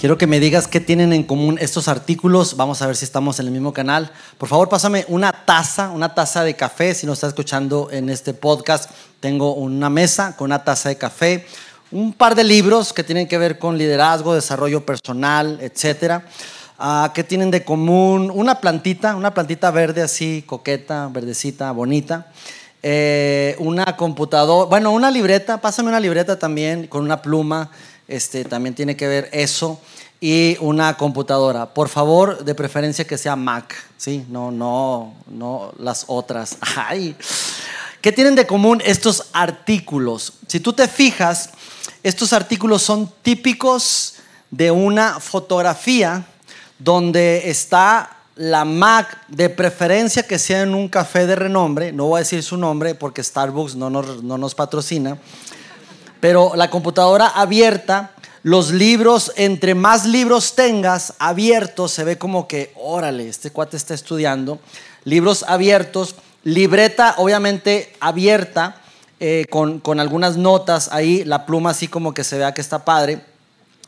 Quiero que me digas qué tienen en común estos artículos. Vamos a ver si estamos en el mismo canal. Por favor, pásame una taza, una taza de café. Si no estás escuchando en este podcast, tengo una mesa con una taza de café, un par de libros que tienen que ver con liderazgo, desarrollo personal, etcétera. Ah, ¿Qué tienen de común? Una plantita, una plantita verde así, coqueta, verdecita, bonita. Eh, una computadora, bueno, una libreta, pásame una libreta también con una pluma este, también tiene que ver eso. Y una computadora. Por favor, de preferencia que sea Mac, ¿sí? No, no, no las otras. Ay. ¿Qué tienen de común estos artículos? Si tú te fijas, estos artículos son típicos de una fotografía donde está la Mac, de preferencia que sea en un café de renombre, no voy a decir su nombre porque Starbucks no nos, no nos patrocina, pero la computadora abierta, los libros, entre más libros tengas abiertos, se ve como que, órale, este cuate está estudiando. Libros abiertos, libreta obviamente abierta, eh, con, con algunas notas ahí, la pluma así como que se vea que está padre.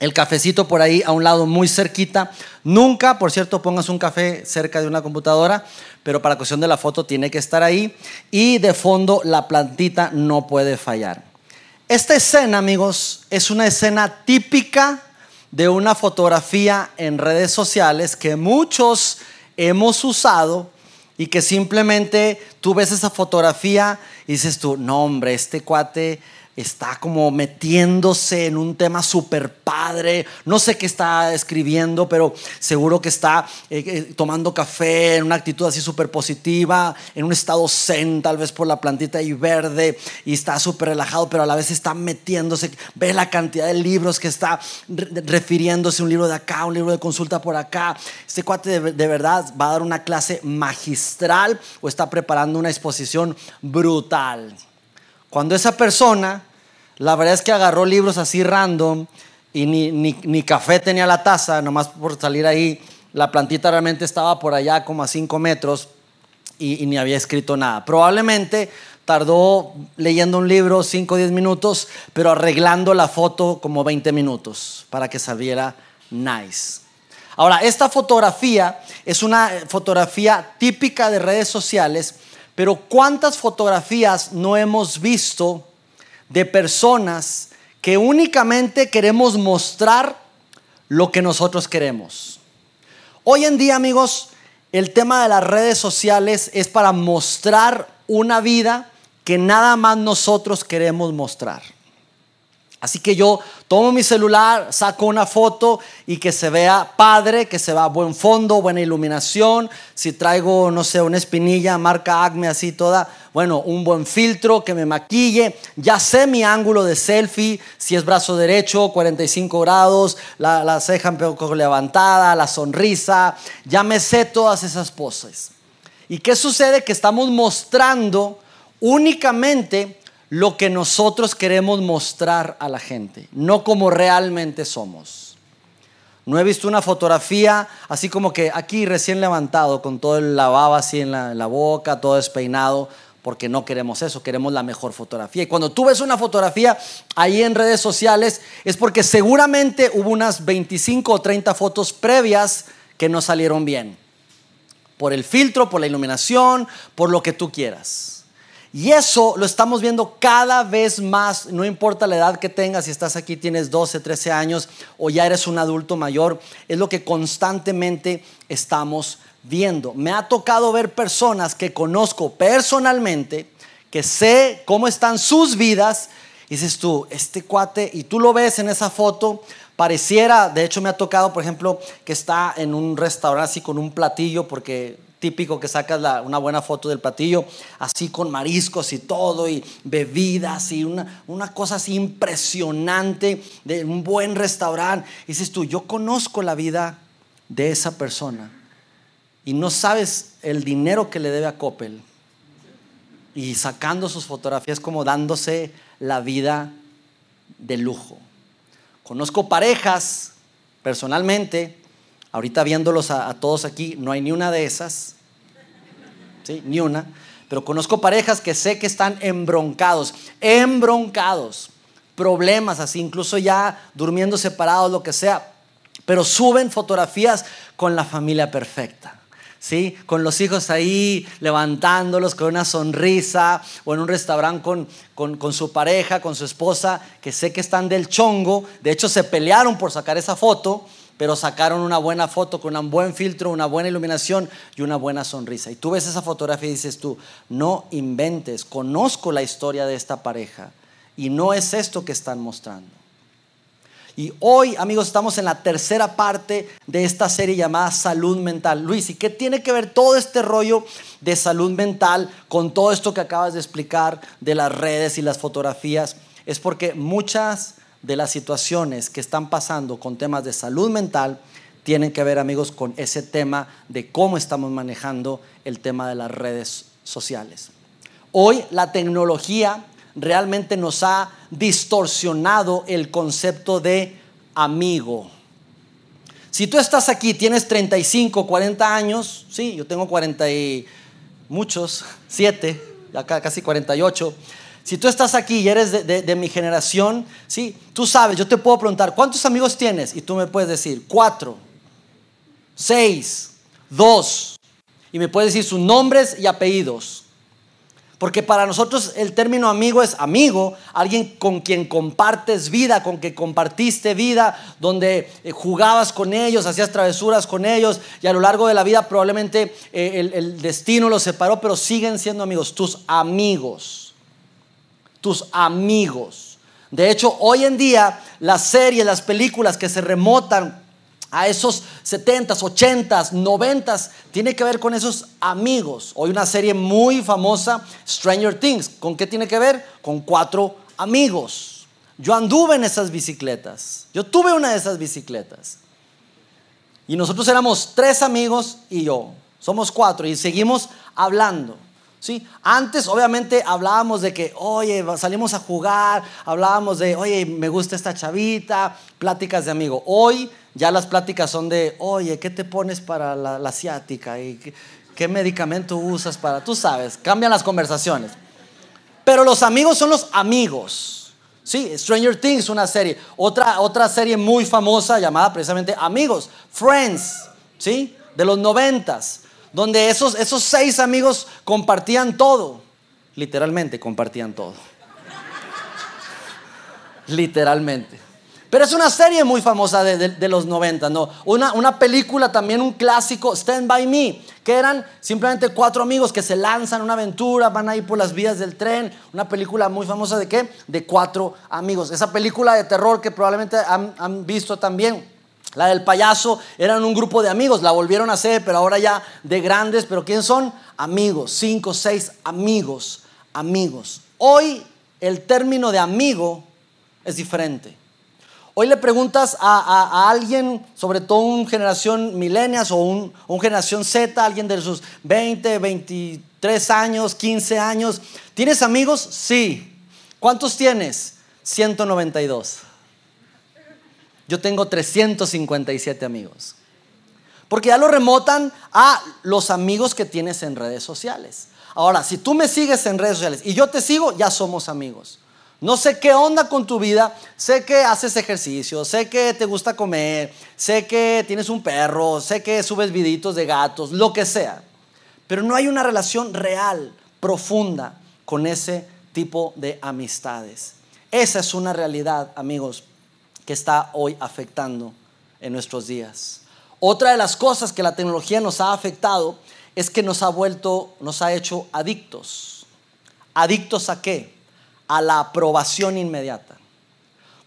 El cafecito por ahí a un lado muy cerquita. Nunca, por cierto, pongas un café cerca de una computadora, pero para cuestión de la foto tiene que estar ahí. Y de fondo la plantita no puede fallar. Esta escena, amigos, es una escena típica de una fotografía en redes sociales que muchos hemos usado y que simplemente tú ves esa fotografía y dices tú, no hombre, este cuate está como metiéndose en un tema súper padre. No sé qué está escribiendo, pero seguro que está eh, eh, tomando café en una actitud así súper positiva, en un estado zen, tal vez por la plantita y verde, y está súper relajado, pero a la vez está metiéndose. Ve la cantidad de libros que está refiriéndose, un libro de acá, un libro de consulta por acá. Este cuate de, de verdad va a dar una clase magistral o está preparando una exposición brutal. Cuando esa persona, la verdad es que agarró libros así random y ni, ni, café tenía la taza, nomás por salir ahí, la plantita realmente estaba por allá como a 5 metros y, ni había escrito nada. Probablemente tardó leyendo un libro 5 o 10 minutos, pero arreglando la foto como 20 minutos para que saliera nice. Ahora, esta fotografía es una fotografía típica de redes sociales pero ¿cuántas fotografías no hemos visto de personas que únicamente queremos mostrar lo que nosotros queremos? Hoy en día, amigos, el tema de las redes sociales es para mostrar una vida que nada más nosotros queremos mostrar. Así que yo tomo mi celular, saco una foto y que se vea padre, que se vea buen fondo, buena iluminación. Si traigo, no sé, una espinilla, marca Acme así toda, bueno, un buen filtro que me maquille. Ya sé mi ángulo de selfie, si es brazo derecho, 45 grados, la, ceja un poco levantada, la sonrisa. Ya me sé todas esas poses. ¿Y qué sucede? Que estamos mostrando únicamente lo que nosotros queremos mostrar a la gente, no como realmente somos. No he visto una fotografía así como que aquí recién levantado, con todo el lavado así la, en la boca, todo despeinado, porque no queremos eso, queremos la mejor fotografía. Y cuando tú ves una fotografía ahí en redes sociales, es porque seguramente hubo unas 25 o 30 fotos previas que no salieron bien. Por el filtro, por la iluminación, por lo que tú quieras. Y eso lo estamos viendo cada vez más, no importa la edad que tengas, si estás aquí, tienes 12, 13 años o ya eres un adulto mayor, es lo que constantemente estamos viendo. Me ha tocado ver personas que conozco personalmente, que sé cómo están sus vidas, y dices tú, este cuate, y tú lo ves en esa foto, pareciera, de hecho me ha tocado, por ejemplo, que está en un restaurante así con un platillo, porque típico que sacas una buena foto del platillo, así con mariscos y todo, y bebidas, y una, una cosa así impresionante de un buen restaurante. Y dices tú, yo conozco la vida de esa persona y no sabes el dinero que le debe a Coppel. y sacando sus fotografías como dándose la vida de lujo. Conozco parejas personalmente, ahorita viéndolos a, todos aquí, no hay ni una de esas, ¿sí? ni una, pero conozco parejas que sé que están embroncados, embroncados, problemas así, incluso ya durmiendo separados, lo que sea, pero suben fotografías con la familia perfecta. ¿Sí? Con los hijos ahí levantándolos con una sonrisa o en un restaurante con, con, su pareja, con su esposa, que sé que están del chongo. De hecho, se pelearon por sacar esa foto, pero sacaron una buena foto con un buen filtro, una buena iluminación y una buena sonrisa. Y tú ves esa fotografía y dices tú, no inventes, conozco la historia de esta pareja y no es esto que están mostrando. Y hoy, amigos, estamos en la tercera parte de esta serie llamada Salud Mental. Luis, ¿y qué tiene que ver todo este rollo de salud mental con todo esto que acabas de explicar de las redes y las fotografías? Es porque muchas de las situaciones que están pasando con temas de salud mental tienen que ver, amigos, con ese tema de cómo estamos manejando el tema de las redes sociales. Hoy la tecnología realmente nos ha distorsionado el concepto de amigo. Si tú estás aquí, tienes 35, 40 años, sí, yo tengo 40 y muchos, 7, casi 48. Si tú estás aquí y eres de, mi generación, sí, tú sabes, yo te puedo preguntar, ¿cuántos amigos tienes? Y tú me puedes decir, cuatro, seis, dos, y me puedes decir sus nombres y apellidos. Porque para nosotros el término amigo es amigo, alguien con quien compartes vida, con quien compartiste vida, donde eh, jugabas con ellos, hacías travesuras con ellos y a lo largo de la vida probablemente eh, el destino los separó, pero siguen siendo amigos, tus amigos, tus amigos. De hecho, hoy en día las series, las películas que se remotan a esos 70s, 80s, 90s, tiene que ver con esos amigos. Hoy una serie muy famosa, Stranger Things, ¿con qué tiene que ver? Con cuatro amigos. Yo anduve en esas bicicletas, yo tuve una de esas bicicletas. Y nosotros éramos tres amigos y yo, somos cuatro y seguimos hablando. ¿Sí? Antes obviamente hablábamos de que, oye, salimos a jugar, hablábamos de, oye, me gusta esta chavita, pláticas de amigo. Hoy ya las pláticas son de, oye, ¿qué te pones para la, asiática? ¿Y qué, medicamento usas para...? Tú sabes, cambian las conversaciones. Pero los amigos son los amigos. Sí, Stranger Things, una serie. Otra, otra serie muy famosa llamada precisamente Amigos, Friends, ¿sí? De los noventas, donde esos, esos seis amigos compartían todo. Literalmente compartían todo. Literalmente. Pero es una serie muy famosa de, los 90, ¿no? Una, una, película también, un clásico, Stand By Me, que eran simplemente cuatro amigos que se lanzan una aventura, van ahí por las vías del tren. Una película muy famosa de qué? De cuatro amigos. Esa película de terror que probablemente han, han visto también. La del payaso eran un grupo de amigos, la volvieron a hacer, pero ahora ya de grandes. ¿Pero quién son? Amigos, cinco, seis amigos, amigos. Hoy el término de amigo es diferente. Hoy le preguntas a, alguien, sobre todo una generación milenias o un, generación Z, alguien de sus 20, 23 años, 15 años, ¿tienes amigos? Sí. ¿Cuántos tienes? 192. Yo tengo 357 amigos. Porque ya lo remotan a los amigos que tienes en redes sociales. Ahora, si tú me sigues en redes sociales y yo te sigo, ya somos amigos. No sé qué onda con tu vida, sé que haces ejercicio, sé que te gusta comer, sé que tienes un perro, sé que subes viditos de gatos, lo que sea. Pero no hay una relación real, profunda con ese tipo de amistades. Esa es una realidad, amigos, que está hoy afectando en nuestros días. Otra de las cosas que la tecnología nos ha afectado es que nos ha vuelto, nos ha hecho adictos. ¿Adictos a qué? a la aprobación inmediata.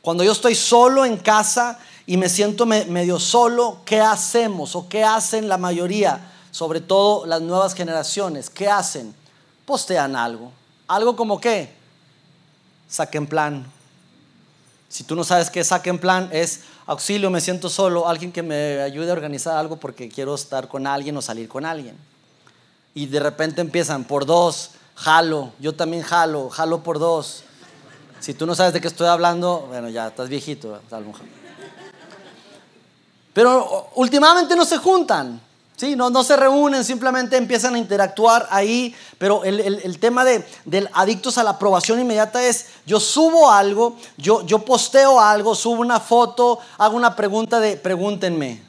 Cuando yo estoy solo en casa y me siento medio solo, ¿qué hacemos o qué hacen la mayoría, sobre todo las nuevas generaciones? ¿Qué hacen? Postean algo. Algo como qué? Saquen plan. Si tú no sabes qué saquen plan, es auxilio, me siento solo, alguien que me ayude a organizar algo porque quiero estar con alguien o salir con alguien. Y de repente empiezan por dos, jalo, yo también jalo, jalo por dos. Si tú no sabes de qué estoy hablando, bueno, ya estás viejito, a lo mejor. Pero últimamente no se juntan. Sí, no, no se reúnen, simplemente empiezan a interactuar ahí, pero el, tema de, del adictos a la aprobación inmediata es, yo subo algo, yo, yo posteo algo, subo una foto, hago una pregunta de, pregúntenme.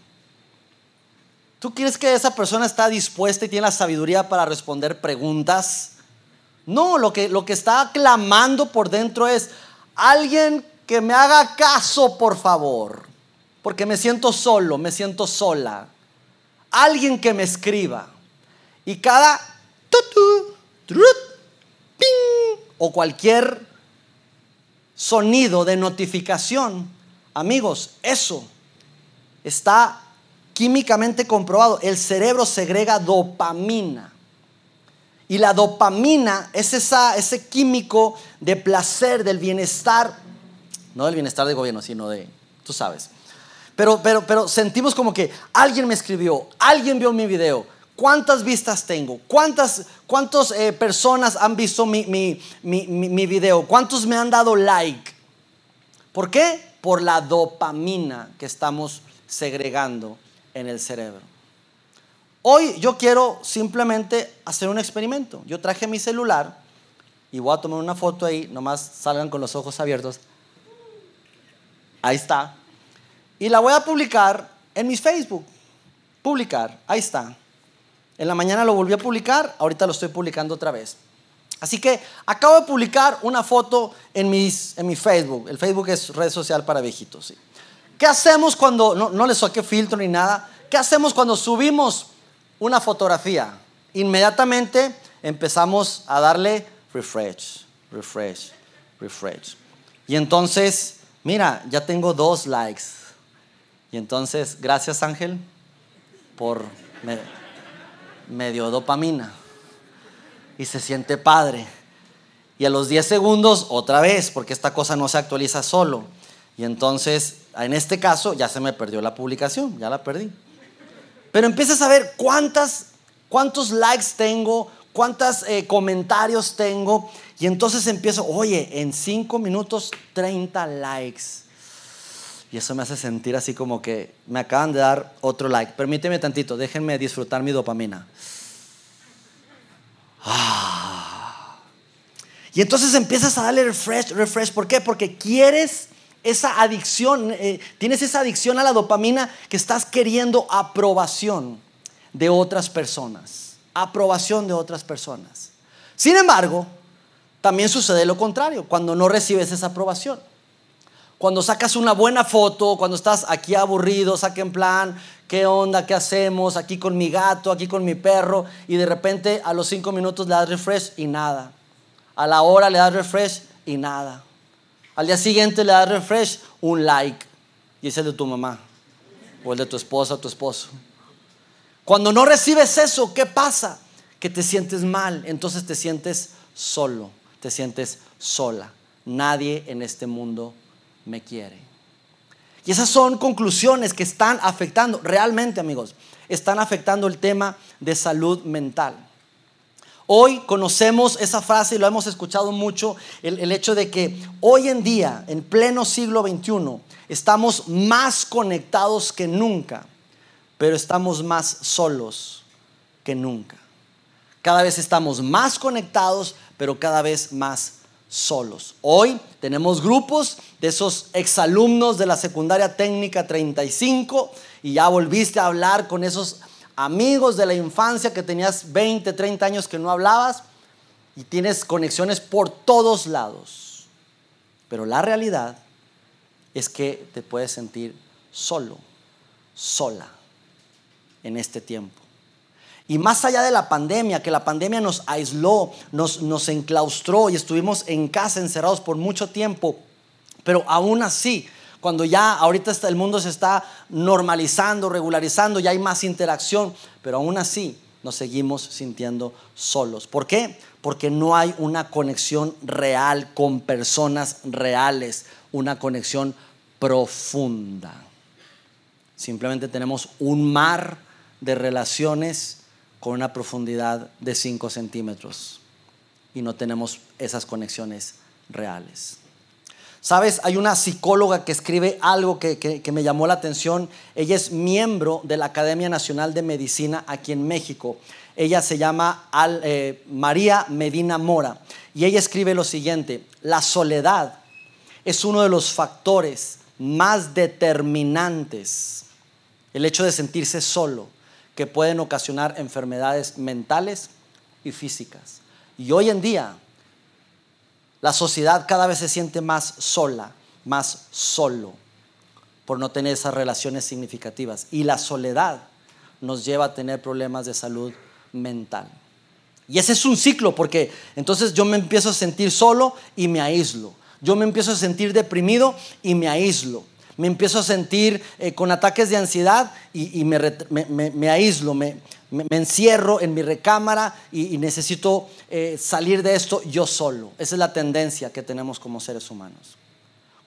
¿Tú crees que esa persona está dispuesta y tiene la sabiduría para responder preguntas? No, lo que, lo que está clamando por dentro es, alguien que me haga caso, por favor, porque me siento solo, me siento sola alguien que me escriba. Y cada o cualquier sonido de notificación, amigos, eso está químicamente comprobado. El cerebro segrega dopamina. Y la dopamina es esa, ese químico de placer, del bienestar, no del bienestar de gobierno, sino de, tú sabes, pero, pero, pero sentimos como que alguien me escribió, alguien vio mi video. ¿Cuántas vistas tengo? ¿Cuántas, cuántas eh, personas han visto mi, mi, mi, mi video? ¿Cuántos me han dado like? ¿Por qué? Por la dopamina que estamos segregando en el cerebro. Hoy yo quiero simplemente hacer un experimento. Yo traje mi celular y voy a tomar una foto ahí, nomás salgan con los ojos abiertos. Ahí está. Y la voy a publicar en mis Facebook. Publicar, ahí está. En la mañana lo volví a publicar, ahorita lo estoy publicando otra vez. Así que acabo de publicar una foto en, mis, en mi Facebook. El Facebook es red social para viejitos. ¿Qué hacemos cuando, no, no le saqué filtro ni nada, qué hacemos cuando subimos una fotografía? Inmediatamente empezamos a darle refresh, refresh, refresh. Y entonces, mira, ya tengo dos likes. Y entonces, gracias Ángel por medio dopamina. Y se siente padre. Y a los 10 segundos, otra vez, porque esta cosa no se actualiza solo. Y entonces, en este caso, ya se me perdió la publicación, ya la perdí. Pero empiezas a ver cuántas, cuántos likes tengo, cuántos eh, comentarios tengo. Y entonces empiezo, oye, en 5 minutos 30 likes. Y eso me hace sentir así como que me acaban de dar otro like. Permíteme tantito, déjenme disfrutar mi dopamina. Ah. Y entonces empiezas a darle refresh, refresh. ¿Por qué? Porque quieres esa adicción, eh, tienes esa adicción a la dopamina que estás queriendo aprobación de otras personas. Aprobación de otras personas. Sin embargo, también sucede lo contrario, cuando no recibes esa aprobación. Cuando sacas una buena foto, cuando estás aquí aburrido, saca en plan, ¿qué onda? ¿Qué hacemos? Aquí con mi gato, aquí con mi perro. Y de repente a los cinco minutos le das refresh y nada. A la hora le das refresh y nada. Al día siguiente le das refresh, un like. Y es el de tu mamá. O el de tu esposa tu esposo. Cuando no recibes eso, ¿qué pasa? Que te sientes mal. Entonces te sientes solo. Te sientes sola. Nadie en este mundo me quiere. Y esas son conclusiones que están afectando, realmente amigos, están afectando el tema de salud mental. Hoy conocemos esa frase y lo hemos escuchado mucho, el, el, hecho de que hoy en día, en pleno siglo XXI, estamos más conectados que nunca, pero estamos más solos que nunca. Cada vez estamos más conectados, pero cada vez más solos. Hoy tenemos grupos de esos exalumnos de la secundaria técnica 35 y ya volviste a hablar con esos amigos de la infancia que tenías 20, 30 años que no hablabas y tienes conexiones por todos lados. Pero la realidad es que te puedes sentir solo, sola en este tiempo. Y más allá de la pandemia, que la pandemia nos aisló, nos, nos enclaustró y estuvimos en casa encerrados por mucho tiempo, pero aún así, cuando ya ahorita el mundo se está normalizando, regularizando, ya hay más interacción, pero aún así nos seguimos sintiendo solos. ¿Por qué? Porque no hay una conexión real con personas reales, una conexión profunda. Simplemente tenemos un mar de relaciones con una profundidad de 5 centímetros. y no tenemos esas conexiones reales. Sabes, hay una psicóloga que escribe algo que, me llamó la atención. Ella es miembro de la Academia Nacional de Medicina aquí en México. Ella se llama eh, María Medina Mora y ella escribe lo siguiente, la soledad es uno de los factores más determinantes, el hecho de sentirse solo, que pueden ocasionar enfermedades mentales y físicas. Y hoy en día la sociedad cada vez se siente más sola, más solo, por no tener esas relaciones significativas. Y la soledad nos lleva a tener problemas de salud mental. Y ese es un ciclo, porque entonces yo me empiezo a sentir solo y me aíslo. Yo me empiezo a sentir deprimido y me aíslo. Me empiezo a sentir eh, con ataques de ansiedad y, me, aíslo, me, encierro en mi recámara y, necesito eh, salir de esto yo solo. Esa es la tendencia que tenemos como seres humanos.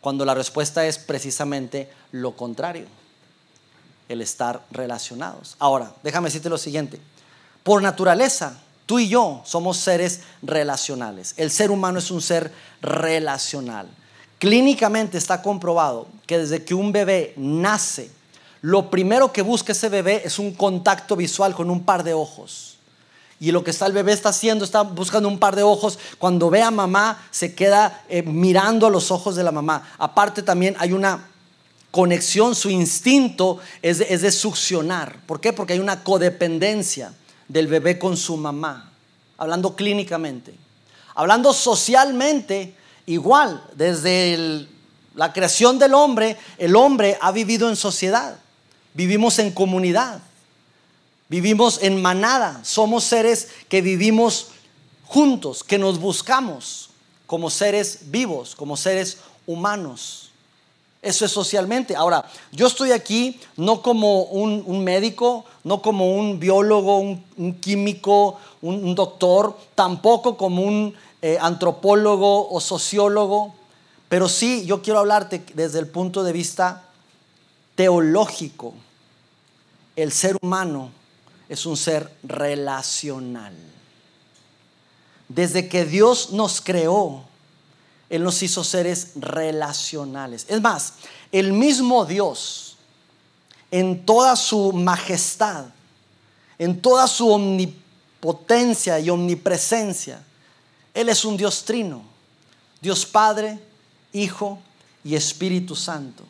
Cuando la respuesta es precisamente lo contrario, el estar relacionados. Ahora, déjame decirte lo siguiente. Por naturaleza, tú y yo somos seres relacionales. El ser humano es un ser relacional. Clínicamente está comprobado que desde que un bebé nace, lo primero que busca ese bebé es un contacto visual con un par de ojos. Y lo que está el bebé está haciendo, está buscando un par de ojos. Cuando ve a mamá, se queda eh, mirando a los ojos de la mamá. Aparte también hay una conexión, su instinto es es de succionar. ¿Por qué? Porque hay una codependencia del bebé con su mamá, hablando clínicamente. Hablando socialmente, igual, desde la creación del hombre, el hombre ha vivido en sociedad, vivimos en comunidad, vivimos en manada, somos seres que vivimos juntos, que nos buscamos como seres vivos, como seres humanos. Eso es socialmente. Ahora, yo estoy aquí no como un, médico, no como un biólogo, un, químico, un, doctor, tampoco como un eh, antropólogo o sociólogo, pero sí yo quiero hablarte desde el punto de vista teológico. El ser humano es un ser relacional. Desde que Dios nos creó, él nos hizo seres relacionales. Es más, el mismo Dios, en toda su majestad, en toda su omnipotencia y omnipresencia, Él es un Dios trino. Dios Padre, Hijo y Espíritu Santo.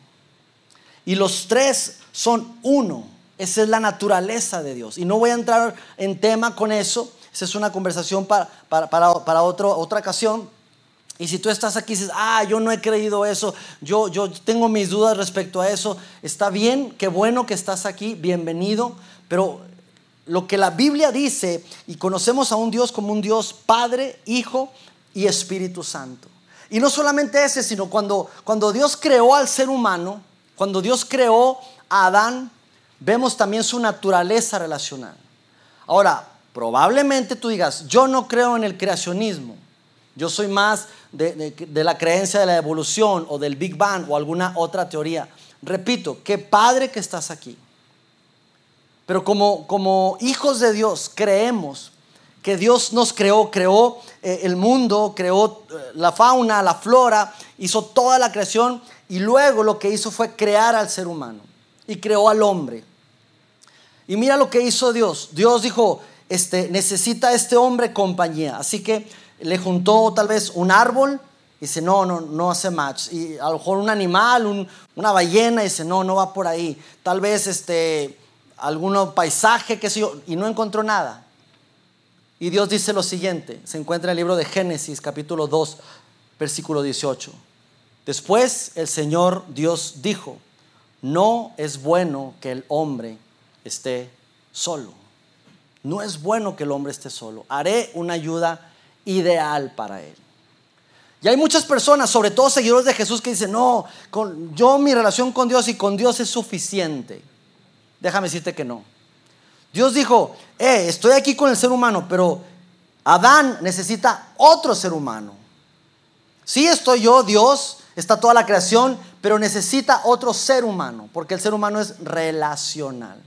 Y los tres son uno. Esa es la naturaleza de Dios. Y no voy a entrar en tema con eso. Esa es una conversación para, para, otra ocasión. Y si tú estás aquí y dices, ah, yo no he creído eso, yo, yo tengo mis dudas respecto a eso, está bien, qué bueno que estás aquí, bienvenido, pero lo que la Biblia dice, y conocemos a un Dios como un Dios Padre, Hijo y Espíritu Santo. Y no solamente ese, sino cuando, cuando Dios creó al ser humano, cuando Dios creó a Adán, vemos también su naturaleza relacional. Ahora, probablemente tú digas, yo no creo en el creacionismo, yo soy más de, la creencia de la evolución o del Big Bang o alguna otra teoría. Repito, qué padre que estás aquí. Pero como, como hijos de Dios creemos que Dios nos creó, creó eh, el mundo, creó eh, la fauna, la flora, hizo toda la creación y luego lo que hizo fue crear al ser humano y creó al hombre. Y mira lo que hizo Dios. Dios dijo, este, necesita este hombre compañía. Así que le juntó tal vez un árbol y dice, no, no, no hace match. Y a lo mejor un animal, una ballena, y dice, no, no va por ahí. Tal vez este, algún paisaje, qué sé yo, y no encontró nada. Y Dios dice lo siguiente, se encuentra en el libro de Génesis, capítulo 2, versículo 18. Después el Señor Dios dijo, no es bueno que el hombre esté solo. No es bueno que el hombre esté solo. Haré una ayuda ideal para él. Y hay muchas personas, sobre todo seguidores de Jesús, que dicen, no, con, yo mi relación con Dios y con Dios es suficiente. Déjame decirte que no. Dios dijo, eh, estoy aquí con el ser humano, pero Adán necesita otro ser humano. Sí estoy yo, Dios, está toda la creación, pero necesita otro ser humano, porque el ser humano es relacional.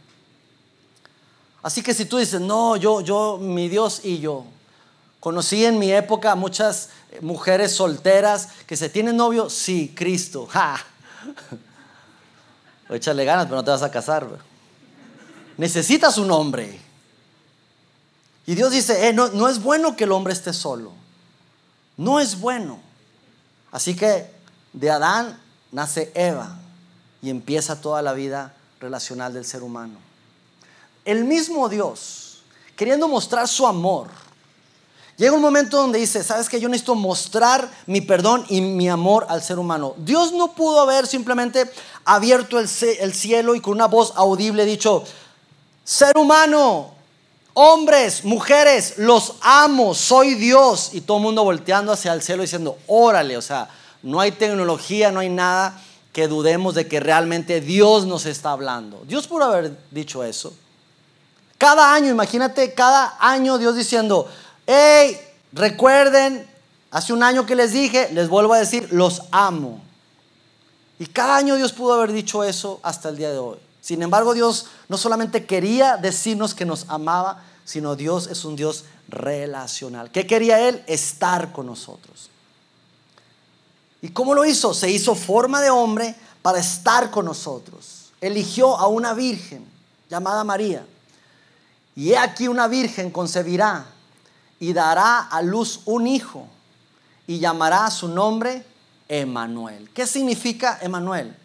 Así que si tú dices, no, yo, yo, mi Dios y yo, Conocí en mi época muchas mujeres solteras que se tienen novio, sí, Cristo. ¡Ja! Échale ganas, pero no te vas a casar. Necesitas un hombre. Y Dios dice, eh, no, no es bueno que el hombre esté solo. No es bueno. Así que de Adán nace Eva y empieza toda la vida relacional del ser humano. El mismo Dios, queriendo mostrar su amor, llega un momento donde dice, sabes que yo necesito mostrar mi perdón y mi amor al ser humano. Dios no pudo haber simplemente abierto el, el cielo y con una voz audible dicho, ser humano, hombres, mujeres, los amo, soy Dios. Y todo el mundo volteando hacia el cielo diciendo, órale, o sea, no hay tecnología, no hay nada que dudemos de que realmente Dios nos está hablando. Dios pudo haber dicho eso. Cada año, imagínate, cada año Dios diciendo, hey, recuerden, hace un año que les dije, les vuelvo a decir, los amo. Y cada año Dios pudo haber dicho eso hasta el día de hoy. Sin embargo, Dios no solamente quería decirnos que nos amaba, sino Dios es un Dios relacional. ¿Qué quería Él? Estar con nosotros. ¿Y cómo lo hizo? Se hizo forma de hombre para estar con nosotros. Eligió a una virgen llamada María. Y he aquí una virgen concebirá y dará a luz un hijo y llamará a su nombre Emanuel. ¿Qué significa Emanuel?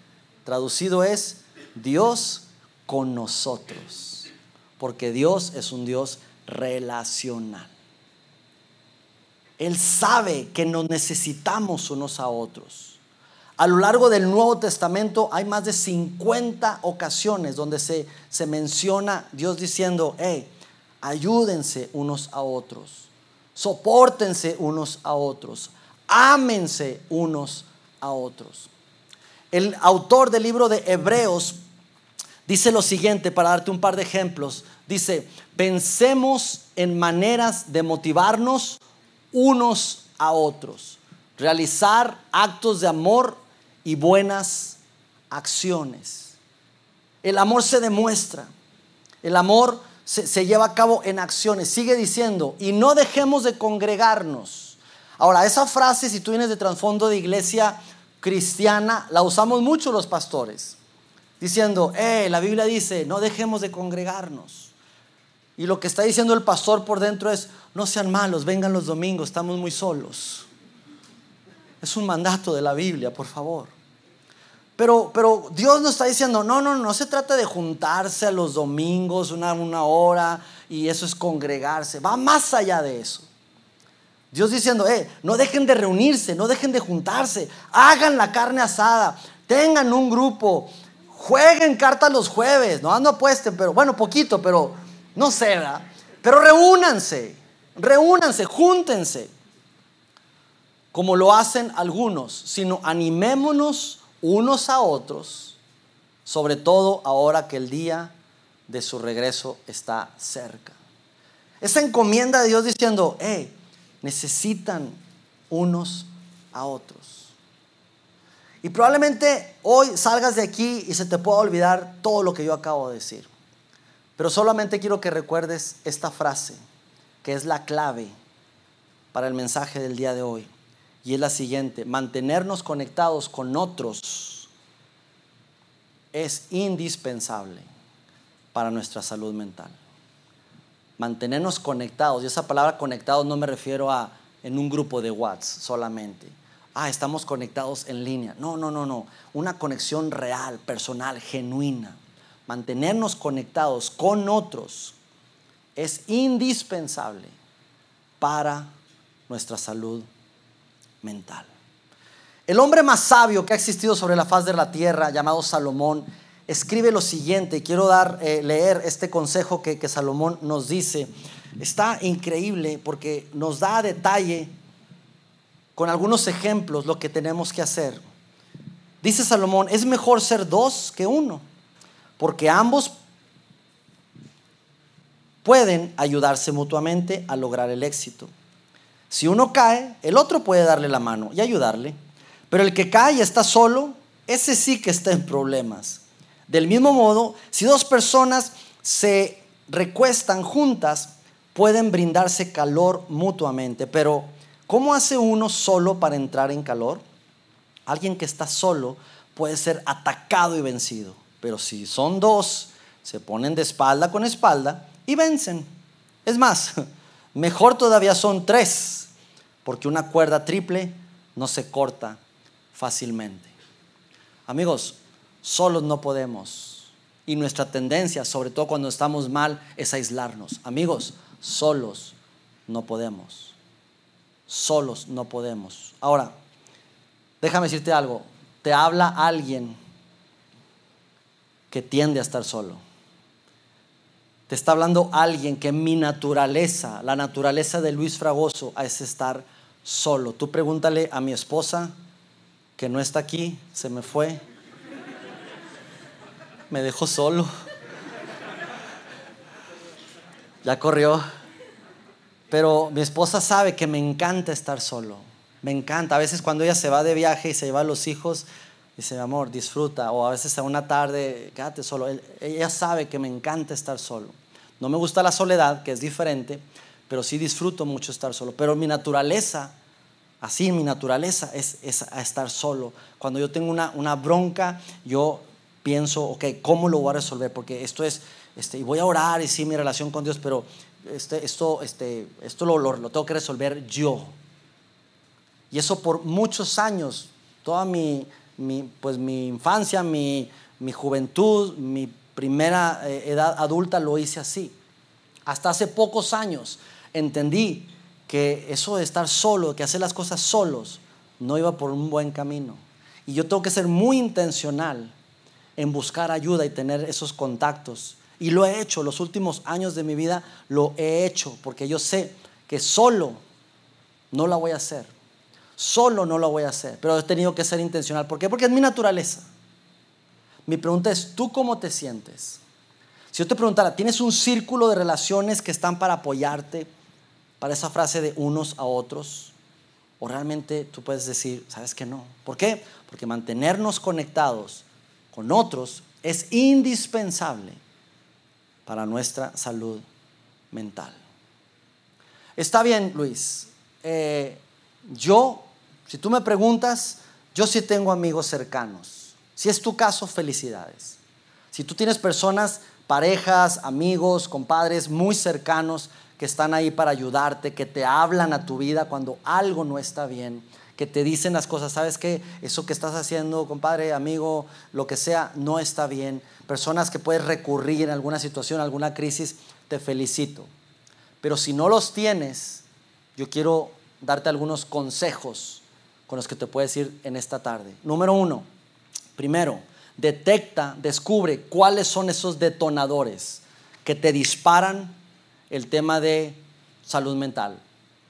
Traducido es Dios con nosotros, porque Dios es un Dios relacional. Él sabe que nos necesitamos unos a otros. A lo largo del Nuevo Testamento hay más de 50 ocasiones donde se, se menciona Dios diciendo, hey, ayúdense unos a otros, soportense unos a otros, ámense unos a otros. El autor del libro de Hebreos dice lo siguiente, para darte un par de ejemplos. Dice, pensemos en maneras de motivarnos unos a otros, realizar actos de amor y buenas acciones. El amor se demuestra, el amor se, lleva a cabo en acciones. Sigue diciendo, y no dejemos de congregarnos. Ahora, esa frase, si tú vienes de trasfondo de iglesia cristiana, la usamos mucho los pastores diciendo, eh, la Biblia dice, no dejemos de congregarnos. Y lo que está diciendo el pastor por dentro es, no sean malos, vengan los domingos, estamos muy solos. Es un mandato de la Biblia, por favor. Pero, pero Dios nos está diciendo, no, no, no se trata de juntarse a los domingos una, una hora y eso es congregarse, va más allá de eso. Dios diciendo, eh, no dejen de reunirse, no dejen de juntarse, hagan la carne asada, tengan un grupo, Jueguen cartas los jueves, no, no apuesten, pero bueno, poquito, pero no sé. Pero reúnanse, reúnanse, júntense, como lo hacen algunos, sino animémonos unos a otros, sobre todo ahora que el día de su regreso está cerca. Esa encomienda de Dios diciendo, hey, necesitan unos a otros. Y probablemente hoy salgas de aquí y se te pueda olvidar todo lo que yo acabo de decir. Pero solamente quiero que recuerdes esta frase, que es la clave para el mensaje del día de hoy. Y es la siguiente, mantenernos conectados con otros es indispensable para nuestra salud mental. Mantenernos conectados, y esa palabra conectados no me refiero a en un grupo de WhatsApp solamente ah, estamos conectados en línea. No, no, no, no. Una conexión real, personal, genuina. Mantenernos conectados con otros es indispensable para nuestra salud mental. El hombre más sabio que ha existido sobre la faz de la tierra, llamado Salomón, escribe lo siguiente. Quiero dar, eh, leer este consejo que, que Salomón nos dice. Está increíble porque nos da detalle con algunos ejemplos lo que tenemos que hacer. Dice Salomón, es mejor ser dos que uno, porque ambos pueden ayudarse mutuamente a lograr el éxito. Si uno cae, el otro puede darle la mano y ayudarle, pero el que cae y está solo, ese sí que está en problemas. Del mismo modo, si dos personas se recuestan juntas, pueden brindarse calor mutuamente, pero ¿cómo hace uno solo para entrar en calor? Alguien que está solo puede ser atacado y vencido, pero si son dos, se ponen de espalda con espalda y vencen. Es más, mejor todavía son tres, porque una cuerda triple no se corta fácilmente. Amigos, solos no podemos. Y nuestra tendencia, sobre todo cuando estamos mal, es aislarnos. Amigos, solos no podemos. Solos no podemos. Ahora, déjame decirte algo. Te habla alguien que tiende a estar solo. Te está hablando alguien que mi naturaleza, la naturaleza de Luis Fragoso, es estar solo. Tú pregúntale a mi esposa, que no está aquí, se me fue, me dejó solo, ya corrió. Pero mi esposa sabe que me encanta estar solo, me encanta. A veces cuando ella se va de viaje y se lleva a los hijos, dice, amor, disfruta. O a veces a una tarde, quédate solo. Ella sabe que me encanta estar solo. No me gusta la soledad, que es diferente, pero sí disfruto mucho estar solo. Pero mi naturaleza Así mi naturaleza es, estar solo. Cuando yo tengo una, bronca, yo pienso, ok, ¿cómo lo voy a resolver? Porque esto es, este, y voy a orar y sí, mi relación con Dios, pero este, esto, este, esto lo, lo, tengo que resolver yo. Y eso por muchos años, toda mi, pues mi infancia, mi, mi juventud, mi primera eh, edad adulta lo hice así. Hasta hace pocos años entendí que eso de estar solo, que hacer las cosas solos, no iba por un buen camino. Y yo tengo que ser muy intencional en buscar ayuda y tener esos contactos. Y lo he hecho, los últimos años de mi vida lo he hecho, porque yo sé que solo no la voy a hacer. Solo no lo voy a hacer, pero he tenido que ser intencional. ¿Por qué? Porque es mi naturaleza. Mi pregunta es, ¿tú cómo te sientes? Si yo te preguntara, ¿tienes un círculo de relaciones que están para apoyarte, para esa frase de unos a otros? ¿O realmente tú puedes decir, sabes que no? ¿Por qué? Porque mantenernos conectados con otros es indispensable para nuestra salud mental. Está bien, Luis. Eh, yo, si tú me preguntas, yo sí tengo amigos cercanos. Si es tu caso, felicidades. Si tú tienes personas, parejas, amigos, compadres muy cercanos que están ahí para ayudarte, que te hablan a tu vida cuando algo no está bien, que te dicen las cosas, sabes que eso que estás haciendo, compadre, amigo, lo que sea, no está bien. Personas que puedes recurrir en alguna situación, alguna crisis, te felicito. Pero si no los tienes, yo quiero darte algunos consejos con los que te puedes ir en esta tarde. Número uno, primero, detecta, descubre cuáles son esos detonadores que te disparan el tema de salud mental,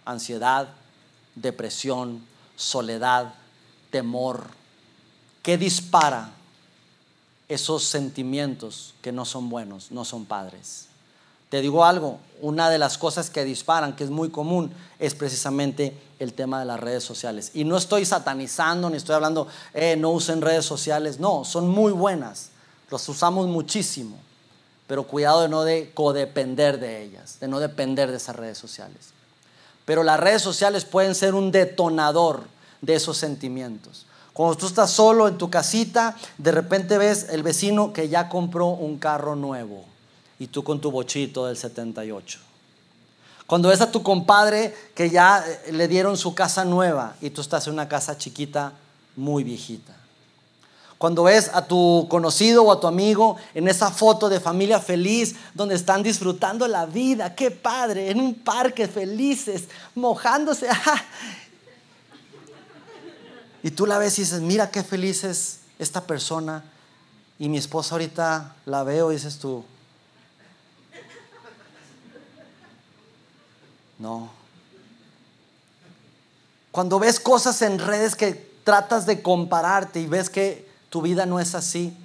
ansiedad, depresión, soledad, temor. ¿Qué dispara esos sentimientos que no son buenos, no son padres? Te digo algo, una de las cosas que disparan, que es muy común, es precisamente el tema de las redes sociales. Y no estoy satanizando, ni estoy hablando, eh, no usen redes sociales, no, son muy buenas, los usamos muchísimo pero cuidado de no de codepender de ellas, de no depender de esas redes sociales. Pero las redes sociales pueden ser un detonador de esos sentimientos. Cuando tú estás solo en tu casita, de repente ves el vecino que ya compró un carro nuevo y tú con tu bochito del 78. Cuando ves a tu compadre que ya eh, le dieron su casa nueva y tú estás en una casa chiquita muy viejita. Cuando ves a tu conocido o a tu amigo en esa foto de familia feliz donde están disfrutando la vida, qué padre, en un parque felices, mojándose. y tú la ves y dices, mira qué feliz es esta persona. Y mi esposa ahorita la veo y dices tú, no. Cuando ves cosas en redes que tratas de compararte y ves que tu vida no es así.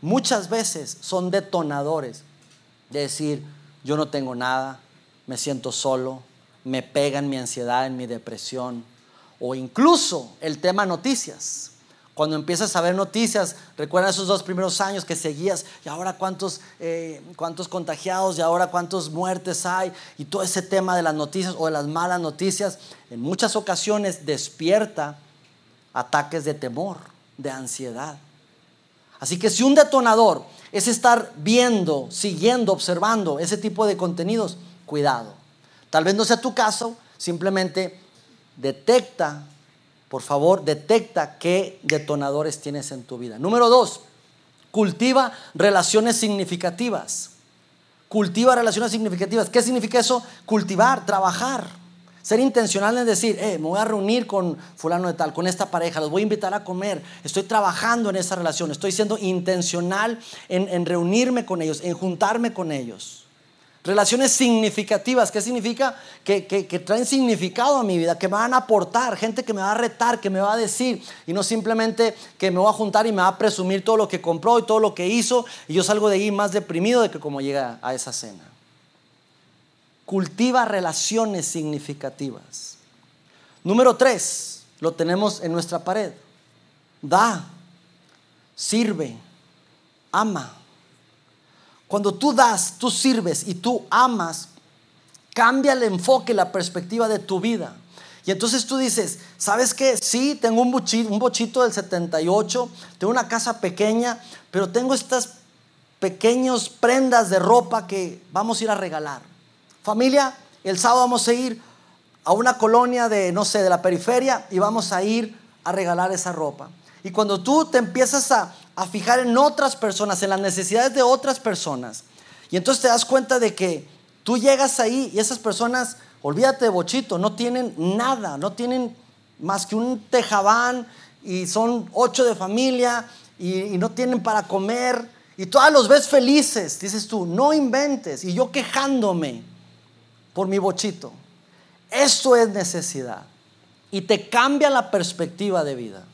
Muchas veces son detonadores de decir, yo no tengo nada, me siento solo, me pega en mi ansiedad, en mi depresión, o incluso el tema noticias. Cuando empiezas a ver noticias, recuerda esos dos primeros años que seguías y ahora cuántos, eh, cuántos contagiados y ahora cuántas muertes hay y todo ese tema de las noticias o de las malas noticias, en muchas ocasiones despierta ataques de temor, de ansiedad. Así que si un detonador es estar viendo, siguiendo, observando ese tipo de contenidos, cuidado. Tal vez no sea tu caso, simplemente detecta por favor, detecta qué detonadores tienes en tu vida. Número dos, cultiva relaciones significativas. Cultiva relaciones significativas. ¿Qué significa eso? Cultivar, trabajar. Ser intencional en decir, eh, me voy a reunir con fulano de tal, con esta pareja, los voy a invitar a comer, estoy trabajando en esa relación, estoy siendo intencional en, en reunirme con ellos, en juntarme con ellos. Relaciones significativas, ¿qué significa? Que, traen significado a mi vida, que me van a aportar, gente que me va a retar, que me va a decir, y no simplemente que me voy a juntar y me va a presumir todo lo que compró y todo lo que hizo, y yo salgo de ahí más deprimido de que como llega a esa cena. Cultiva relaciones significativas. Número tres, lo tenemos en nuestra pared. Da, sirve, ama. Cuando tú das, tú sirves y tú amas, cambia el enfoque, la perspectiva de tu vida. Y entonces tú dices, ¿sabes qué? Sí, tengo un bochito, un bochito del 78, tengo una casa pequeña, pero tengo estas pequeñas prendas de ropa que vamos a ir a regalar. Familia, el sábado vamos a ir a una colonia de, no sé, de la periferia y vamos a ir a regalar esa ropa. Y cuando tú te empiezas a, fijar en otras personas, en las necesidades de otras personas, y entonces te das cuenta de que tú llegas ahí y esas personas, olvídate de bochito, no tienen nada, no tienen más que un tejabán y son ocho de familia y, y no tienen para comer y todas los ves felices, dices tú, no inventes. Y yo quejándome por mi bochito. Esto es necesidad y te cambia la perspectiva de vida.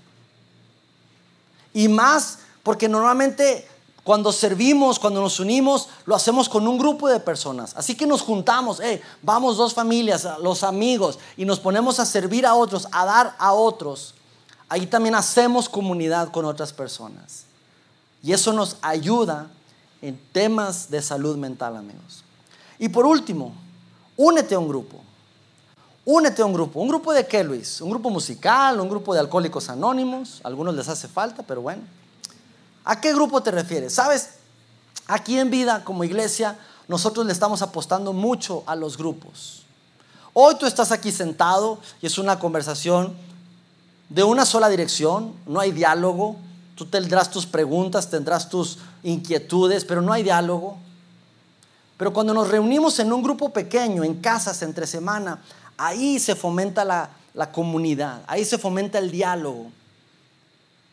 Y más porque normalmente cuando servimos, cuando nos unimos, lo hacemos con un grupo de personas. Así que nos juntamos, eh, vamos dos familias, los amigos, y nos ponemos a servir a otros, a dar a otros. Ahí también hacemos comunidad con otras personas. Y eso nos ayuda en temas de salud mental, amigos. Y por último, únete a un grupo. Únete a un grupo. ¿Un grupo de qué, Luis? ¿Un grupo musical? ¿Un grupo de alcohólicos anónimos? algunos les hace falta, pero bueno. ¿A qué grupo te refieres? Sabes, aquí en vida, como iglesia, nosotros le estamos apostando mucho a los grupos. Hoy tú estás aquí sentado y es una conversación de una sola dirección, no hay diálogo. Tú tendrás tus preguntas, tendrás tus inquietudes, pero no hay diálogo. Pero cuando nos reunimos en un grupo pequeño, en casas, entre semana, Ahí se fomenta la, comunidad, ahí se fomenta el diálogo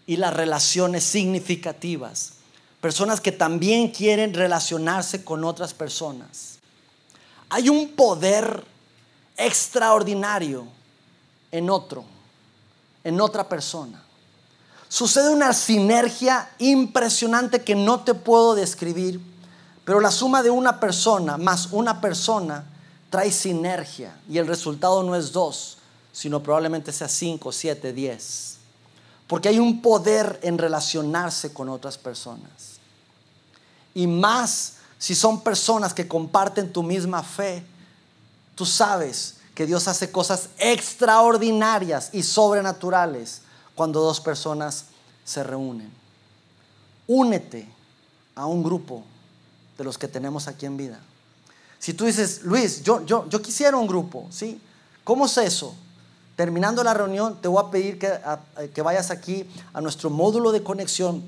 y las relaciones significativas. Personas que también quieren relacionarse con otras personas. Hay un poder extraordinario en otro, en otra persona. Sucede una sinergia impresionante que no te puedo describir, pero la suma de una persona más una persona trae sinergia y el resultado no es dos, sino probablemente sea cinco, siete, diez. Porque hay un poder en relacionarse con otras personas. Y más si son personas que comparten tu misma fe, tú sabes que Dios hace cosas extraordinarias y sobrenaturales cuando dos personas se reúnen. Únete a un grupo de los que tenemos aquí en vida. Si tú dices, Luis, yo, yo, yo quisiera un grupo, ¿sí? ¿Cómo es eso? Terminando la reunión, te voy a pedir que, que vayas aquí a nuestro módulo de conexión.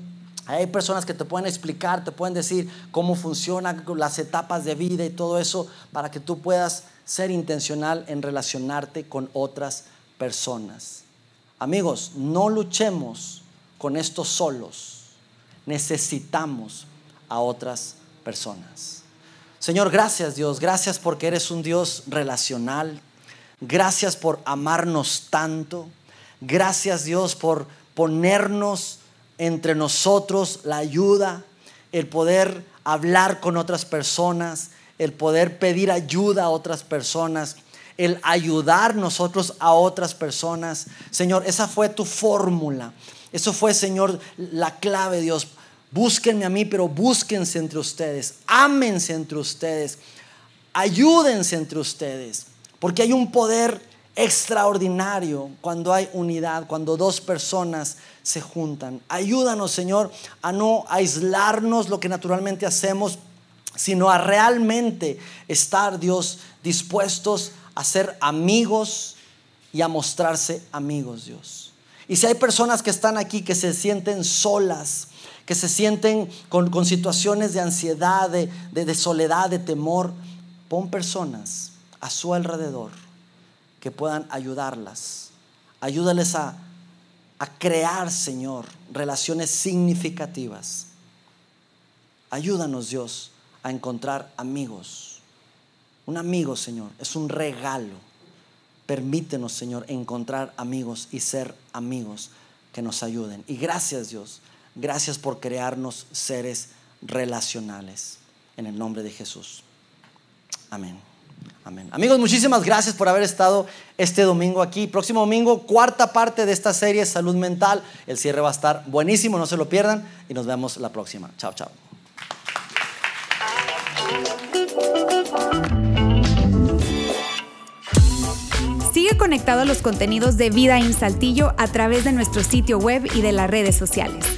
Hay personas que te pueden explicar, te pueden decir cómo funcionan las etapas de vida y todo eso para que tú puedas ser intencional en relacionarte con otras personas. Amigos, no luchemos con esto solos. Necesitamos a otras personas. Señor, gracias Dios, gracias porque eres un Dios relacional. Gracias por amarnos tanto. Gracias Dios por ponernos entre nosotros la ayuda, el poder hablar con otras personas, el poder pedir ayuda a otras personas, el ayudar nosotros a otras personas. Señor, esa fue tu fórmula. Eso fue, Señor, la clave, Dios. Búsquenme a mí, pero búsquense entre ustedes. Ámense entre ustedes. Ayúdense entre ustedes. Porque hay un poder extraordinario cuando hay unidad, cuando dos personas se juntan. Ayúdanos, Señor, a no aislarnos lo que naturalmente hacemos, sino a realmente estar, Dios, dispuestos a ser amigos y a mostrarse amigos, Dios. Y si hay personas que están aquí que se sienten solas, que se sienten con, situaciones de ansiedad, de soledad, de temor, pon personas a su alrededor que puedan ayudarlas. Ayúdales a, a crear, Señor, relaciones significativas. Ayúdanos, Dios, a encontrar amigos. Un amigo, Señor, es un regalo. Permítenos, Señor, encontrar amigos y ser amigos que nos ayuden. Y gracias, Dios. Gracias por crearnos seres relacionales. En el nombre de Jesús. Amén. Amén. Amigos, muchísimas gracias por haber estado este domingo aquí. Próximo domingo, cuarta parte de esta serie Salud Mental. El cierre va a estar buenísimo, no se lo pierdan y nos vemos la próxima. Chao, chao. Sigue conectado a los contenidos de Vida en Saltillo a través de nuestro sitio web y de las redes sociales.